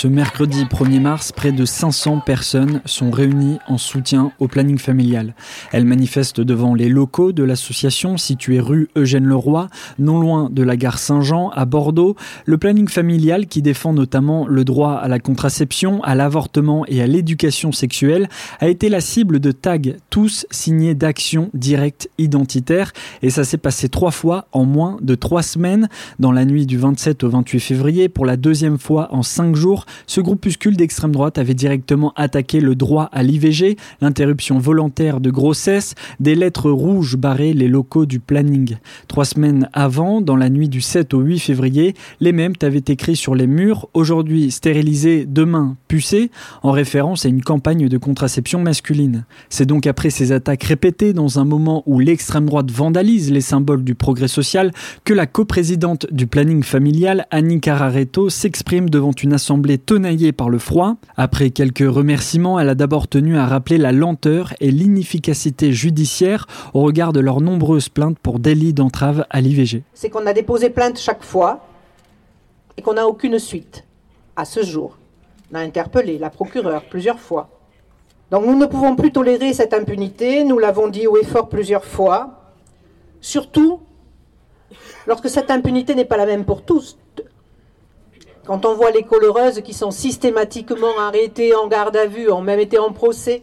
Ce mercredi 1er mars, près de 500 personnes sont réunies en soutien au planning familial. Elles manifestent devant les locaux de l'association située rue Eugène Leroy, non loin de la gare Saint-Jean à Bordeaux. Le planning familial qui défend notamment le droit à la contraception, à l'avortement et à l'éducation sexuelle a été la cible de tags tous signés d'actions directes identitaires et ça s'est passé trois fois en moins de trois semaines dans la nuit du 27 au 28 février pour la deuxième fois en cinq jours ce groupuscule d'extrême droite avait directement attaqué le droit à l'IVG, l'interruption volontaire de grossesse, des lettres rouges barraient les locaux du planning. Trois semaines avant, dans la nuit du 7 au 8 février, les mêmes avaient écrit sur les murs, aujourd'hui stérilisé, demain pucé, en référence à une campagne de contraception masculine. C'est donc après ces attaques répétées dans un moment où l'extrême droite vandalise les symboles du progrès social que la coprésidente du planning familial, Annie Cararetto, s'exprime devant une assemblée tenaillée par le froid. Après quelques remerciements, elle a d'abord tenu à rappeler la lenteur et l'inefficacité judiciaire au regard de leurs nombreuses plaintes pour délit d'entrave à l'IVG. C'est qu'on a déposé plainte chaque fois et qu'on n'a aucune suite à ce jour. On a interpellé la procureure plusieurs fois. Donc nous ne pouvons plus tolérer cette impunité, nous l'avons dit haut et fort plusieurs fois, surtout lorsque cette impunité n'est pas la même pour tous. Quand on voit les coloreuses qui sont systématiquement arrêtées en garde à vue, ont même été en procès.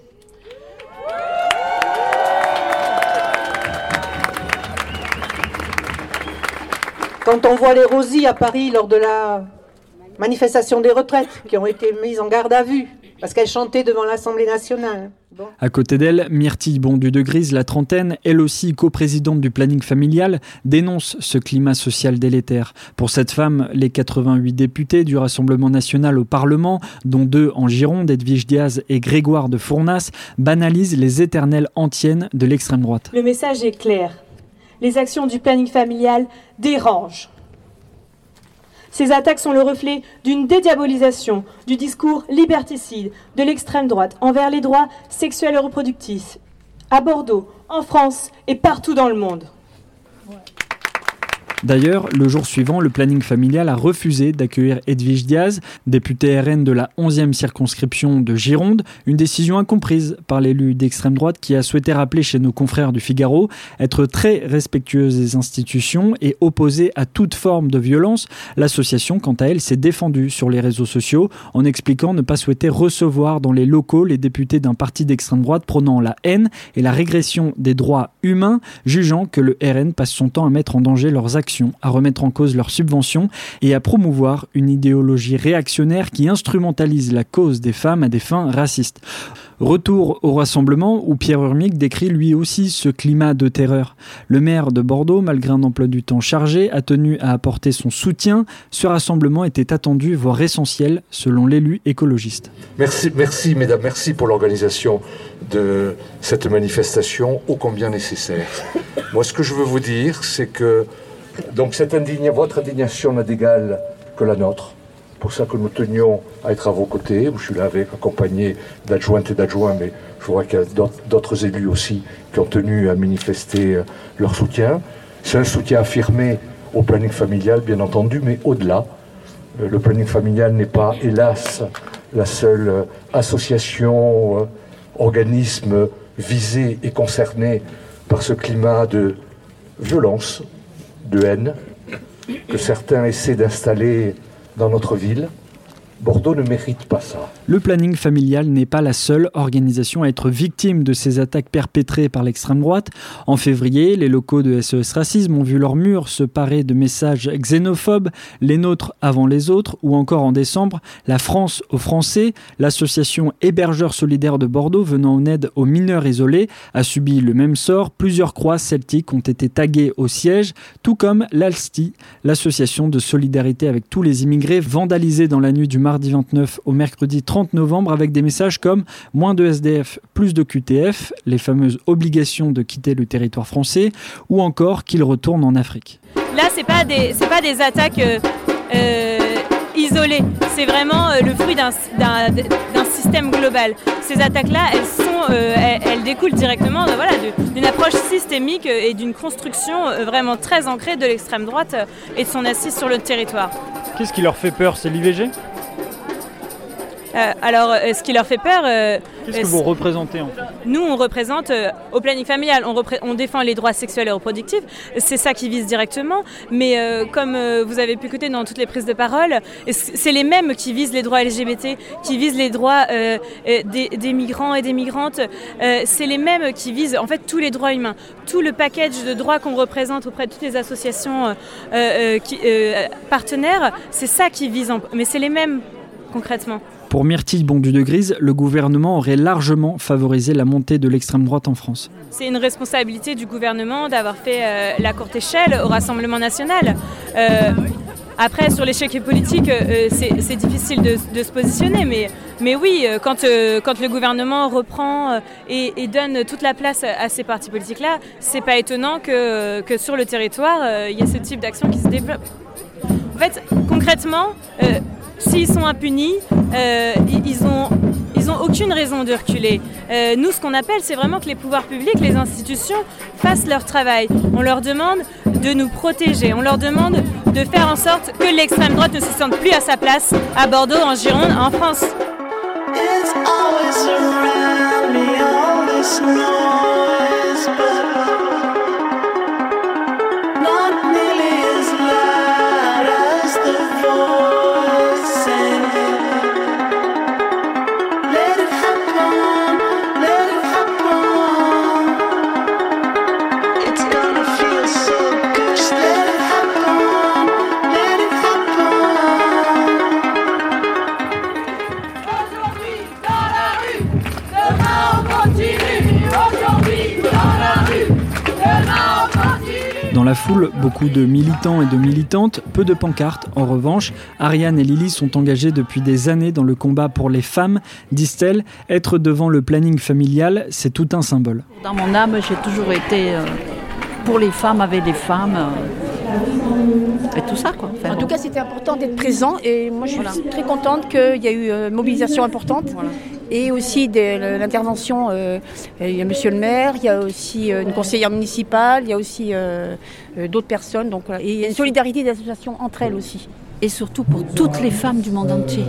Quand on voit les rosies à Paris lors de la manifestation des retraites qui ont été mises en garde à vue parce qu'elles chantaient devant l'Assemblée nationale. À côté d'elle, Myrtille Bondu de Grise, la trentaine, elle aussi coprésidente du planning familial, dénonce ce climat social délétère. Pour cette femme, les 88 députés du Rassemblement national au Parlement, dont deux en Gironde, Edwige Diaz et Grégoire de Fournas, banalisent les éternelles antiennes de l'extrême droite. Le message est clair. Les actions du planning familial dérangent. Ces attaques sont le reflet d'une dédiabolisation du discours liberticide de l'extrême droite envers les droits sexuels et reproductifs, à Bordeaux, en France et partout dans le monde. D'ailleurs, le jour suivant, le planning familial a refusé d'accueillir Edwige Diaz, députée RN de la 11e circonscription de Gironde, une décision incomprise par l'élu d'extrême droite qui a souhaité rappeler chez nos confrères du Figaro être très respectueuse des institutions et opposée à toute forme de violence. L'association, quant à elle, s'est défendue sur les réseaux sociaux en expliquant ne pas souhaiter recevoir dans les locaux les députés d'un parti d'extrême droite prônant la haine et la régression des droits humains, jugeant que le RN passe son temps à mettre en danger leurs actions à remettre en cause leurs subventions et à promouvoir une idéologie réactionnaire qui instrumentalise la cause des femmes à des fins racistes. Retour au rassemblement où Pierre Urmic décrit lui aussi ce climat de terreur. Le maire de Bordeaux, malgré un emploi du temps chargé, a tenu à apporter son soutien. Ce rassemblement était attendu, voire essentiel, selon l'élu écologiste. Merci, merci mesdames, merci pour l'organisation de cette manifestation ô combien nécessaire. Moi, ce que je veux vous dire, c'est que donc cette votre indignation n'a d'égal que la nôtre. Pour ça que nous tenions à être à vos côtés. Je suis là avec, accompagné d'adjointes et d'adjoints, mais je vois qu'il y a d'autres élus aussi qui ont tenu à manifester euh, leur soutien. C'est un soutien affirmé au planning familial, bien entendu, mais au-delà. Euh, le planning familial n'est pas, hélas, la seule euh, association, organisme visés et concernés par ce climat de violence, de haine que certains essaient d'installer dans notre ville. Bordeaux ne mérite pas ça. Le planning familial n'est pas la seule organisation à être victime de ces attaques perpétrées par l'extrême droite. En février, les locaux de SES Racisme ont vu leurs murs se parer de messages xénophobes, les nôtres avant les autres, ou encore en décembre, la France aux Français, l'association Hébergeurs solidaires de Bordeaux venant en aide aux mineurs isolés, a subi le même sort. Plusieurs croix celtiques ont été taguées au siège, tout comme l'ALSTI, l'association de solidarité avec tous les immigrés vandalisés dans la nuit du mardi 29 au mercredi 30 novembre avec des messages comme moins de SDF, plus de QTF, les fameuses obligations de quitter le territoire français ou encore qu'ils retournent en Afrique. Là, c'est pas des c'est pas des attaques euh, euh, isolées, c'est vraiment euh, le fruit d'un système global. Ces attaques-là, elles sont elles, elles, découlent directement voilà, d'une approche systémique et d'une construction vraiment très ancrée de l'extrême droite et de son assise sur le territoire. Qu'est-ce qui leur fait peur? C'est l'IVG euh, alors, euh, ce qui leur fait peur. Euh, Qu'est-ce que vous représentez en fait? Nous, on représente, au planning familial, on, on, défend les droits sexuels et reproductifs. C'est ça qui vise directement. Mais comme vous avez pu écouter dans toutes les prises de parole, c'est les mêmes qui visent les droits LGBT, qui visent les droits des, des, migrants et des migrantes. c'est les mêmes qui visent en fait tous les droits humains. Tout le package de droits qu'on représente auprès de toutes les associations qui, partenaires, c'est ça qui vise. Mais c'est les mêmes concrètement. Pour Myrtille Bondu de Grise, le gouvernement aurait largement favorisé la montée de l'extrême droite en France. C'est une responsabilité du gouvernement d'avoir fait euh, la courte échelle au Rassemblement national. Euh, après, sur l'échec politique, euh, c'est difficile de, se positionner, mais, oui, quand, le gouvernement reprend et, et, donne toute la place à ces partis politiques-là, c'est pas étonnant que, que, sur le territoire, il y ait ce type d'action qui se développe. En fait, concrètement, s'ils sont impunis, euh, ils n'ont ils aucune raison de reculer. Euh, nous, ce qu'on appelle, c'est vraiment que les pouvoirs publics, les institutions, fassent leur travail. On leur demande de nous protéger. On leur demande de faire en sorte que l'extrême droite ne se sente plus à sa place à Bordeaux, en Gironde, en France. Beaucoup de militants et de militantes, peu de pancartes. En revanche, Ariane et Lily sont engagées depuis des années dans le combat pour les femmes. Disent-elles, être devant le planning familial, c'est tout un symbole. Dans mon âme, j'ai toujours été euh, pour les femmes, avec les femmes. Euh, et tout ça, quoi. en tout cas, c'était important d'être présent et moi, je suis très contente qu'il y ait eu une euh, mobilisation importante et aussi de l'intervention. Euh, il y a Monsieur le maire, il y a aussi euh, une conseillère municipale, il y a aussi euh, d'autres personnes. Donc, il y a une solidarité des associations entre elles aussi et surtout pour toutes les femmes du monde entier.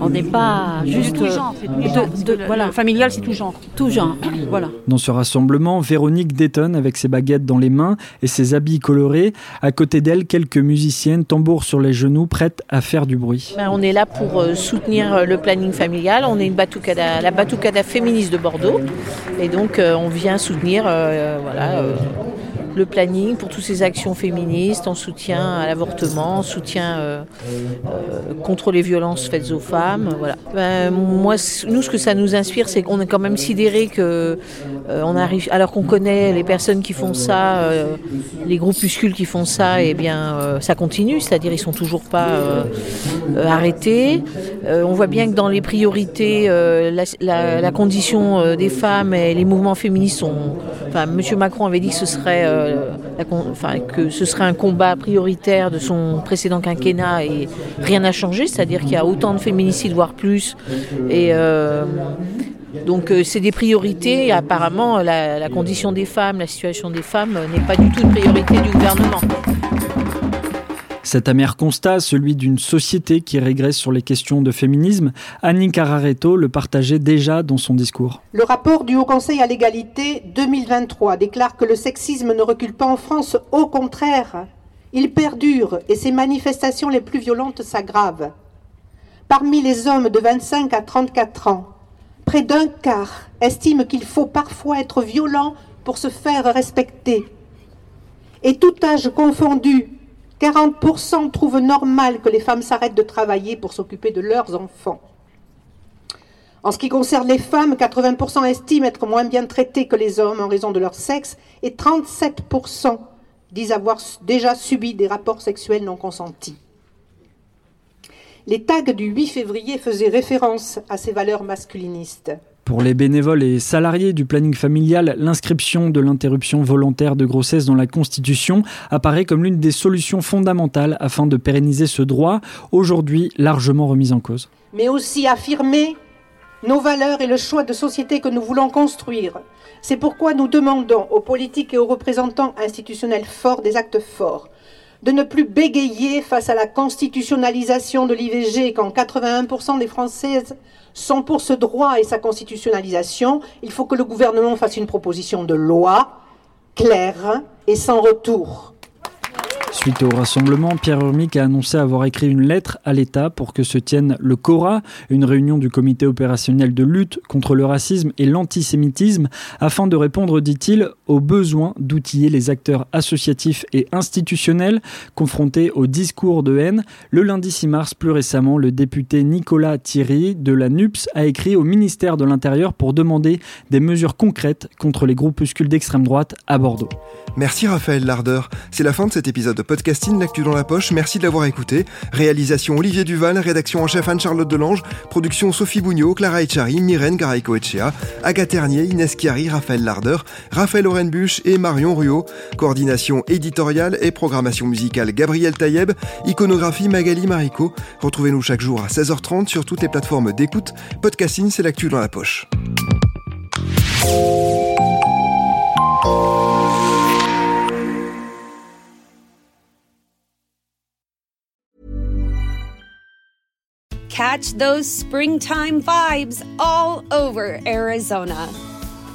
On n'est pas juste. Tout genre, voilà. familial, c'est tout genre. Tout genre, voilà. Dans ce rassemblement, Véronique détonne avec ses baguettes dans les mains et ses habits colorés. À côté d'elle, quelques musiciennes, tambours sur les genoux, prêtes à faire du bruit. Ben, on est là pour euh, soutenir euh, le planning familial. On est une batucada, la batucada féministe de Bordeaux. Et donc, euh, on vient soutenir voilà, le planning pour toutes ces actions féministes en soutien à l'avortement, en soutien euh, euh, contre les violences faites aux femmes. Voilà. Ben, moi, nous, ce que ça nous inspire, c'est qu'on est quand même sidéré que euh, on arrive, alors qu'on connaît les personnes qui font ça, les groupuscules qui font ça, et eh bien, ça continue, c'est-à-dire ils sont toujours pas arrêtés. on voit bien que dans les priorités, la, la, condition des femmes et les mouvements féministes sont. Enfin, Monsieur Macron avait dit que ce serait euh, que ce serait un combat prioritaire de son précédent quinquennat et rien n'a changé, c'est-à-dire qu'il y a autant de féminicides, voire plus. Et euh, donc euh, c'est des priorités apparemment la, condition des femmes, la situation des femmes n'est pas du tout une priorité du gouvernement. Cet amer constat, celui d'une société qui régresse sur les questions de féminisme, Annie Cararetto le partageait déjà dans son discours. Le rapport du Haut Conseil à l'égalité 2023 déclare que le sexisme ne recule pas en France, au contraire, il perdure et ses manifestations les plus violentes s'aggravent. Parmi les hommes de 25 à 34 ans, près d'un quart estime qu'il faut parfois être violent pour se faire respecter. Et tout âge confondu, 40% trouvent normal que les femmes s'arrêtent de travailler pour s'occuper de leurs enfants. En ce qui concerne les femmes, 80% estiment être moins bien traitées que les hommes en raison de leur sexe et 37% disent avoir déjà subi des rapports sexuels non consentis. Les tags du 8 février faisaient référence à ces valeurs masculinistes. Pour les bénévoles et salariés du planning familial, l'inscription de l'interruption volontaire de grossesse dans la Constitution apparaît comme l'une des solutions fondamentales afin de pérenniser ce droit, aujourd'hui largement remis en cause. Mais aussi affirmer nos valeurs et le choix de société que nous voulons construire. C'est pourquoi nous demandons aux politiques et aux représentants institutionnels forts des actes forts, de ne plus bégayer face à la constitutionnalisation de l'IVG quand 81% des Françaises sont pour ce droit et sa constitutionnalisation. Il faut que le gouvernement fasse une proposition de loi claire et sans retour. Suite au rassemblement, Pierre Urmic a annoncé avoir écrit une lettre à l'État pour que se tienne le CORA, une réunion du comité opérationnel de lutte contre le racisme et l'antisémitisme, afin de répondre, dit-il, aux besoins d'outiller les acteurs associatifs et institutionnels confrontés au discours de haine. Le lundi 6 mars, plus récemment, le député Nicolas Thierry de la NUPS a écrit au ministère de l'Intérieur pour demander des mesures concrètes contre les groupuscules d'extrême droite à Bordeaux. Merci Raphaël Larder. C'est la fin de cet épisode de podcasting L'actu dans la poche. Merci de l'avoir écouté. Réalisation Olivier Duval, rédaction en chef Anne-Charlotte Delange, production Sophie Bougnot, Clara Echari, Myrène Garaïco Echea, Agathe Ternier, Inès Chiari, Raphaël Larder, Raphaël Orenbuch et Marion Ruot. Coordination éditoriale et programmation musicale Gabriel Taïeb, iconographie Magali Marico. Retrouvez-nous chaque jour à 16h30 sur toutes les plateformes d'écoute. Podcasting, c'est l'actu dans la poche. Catch those springtime vibes all over Arizona.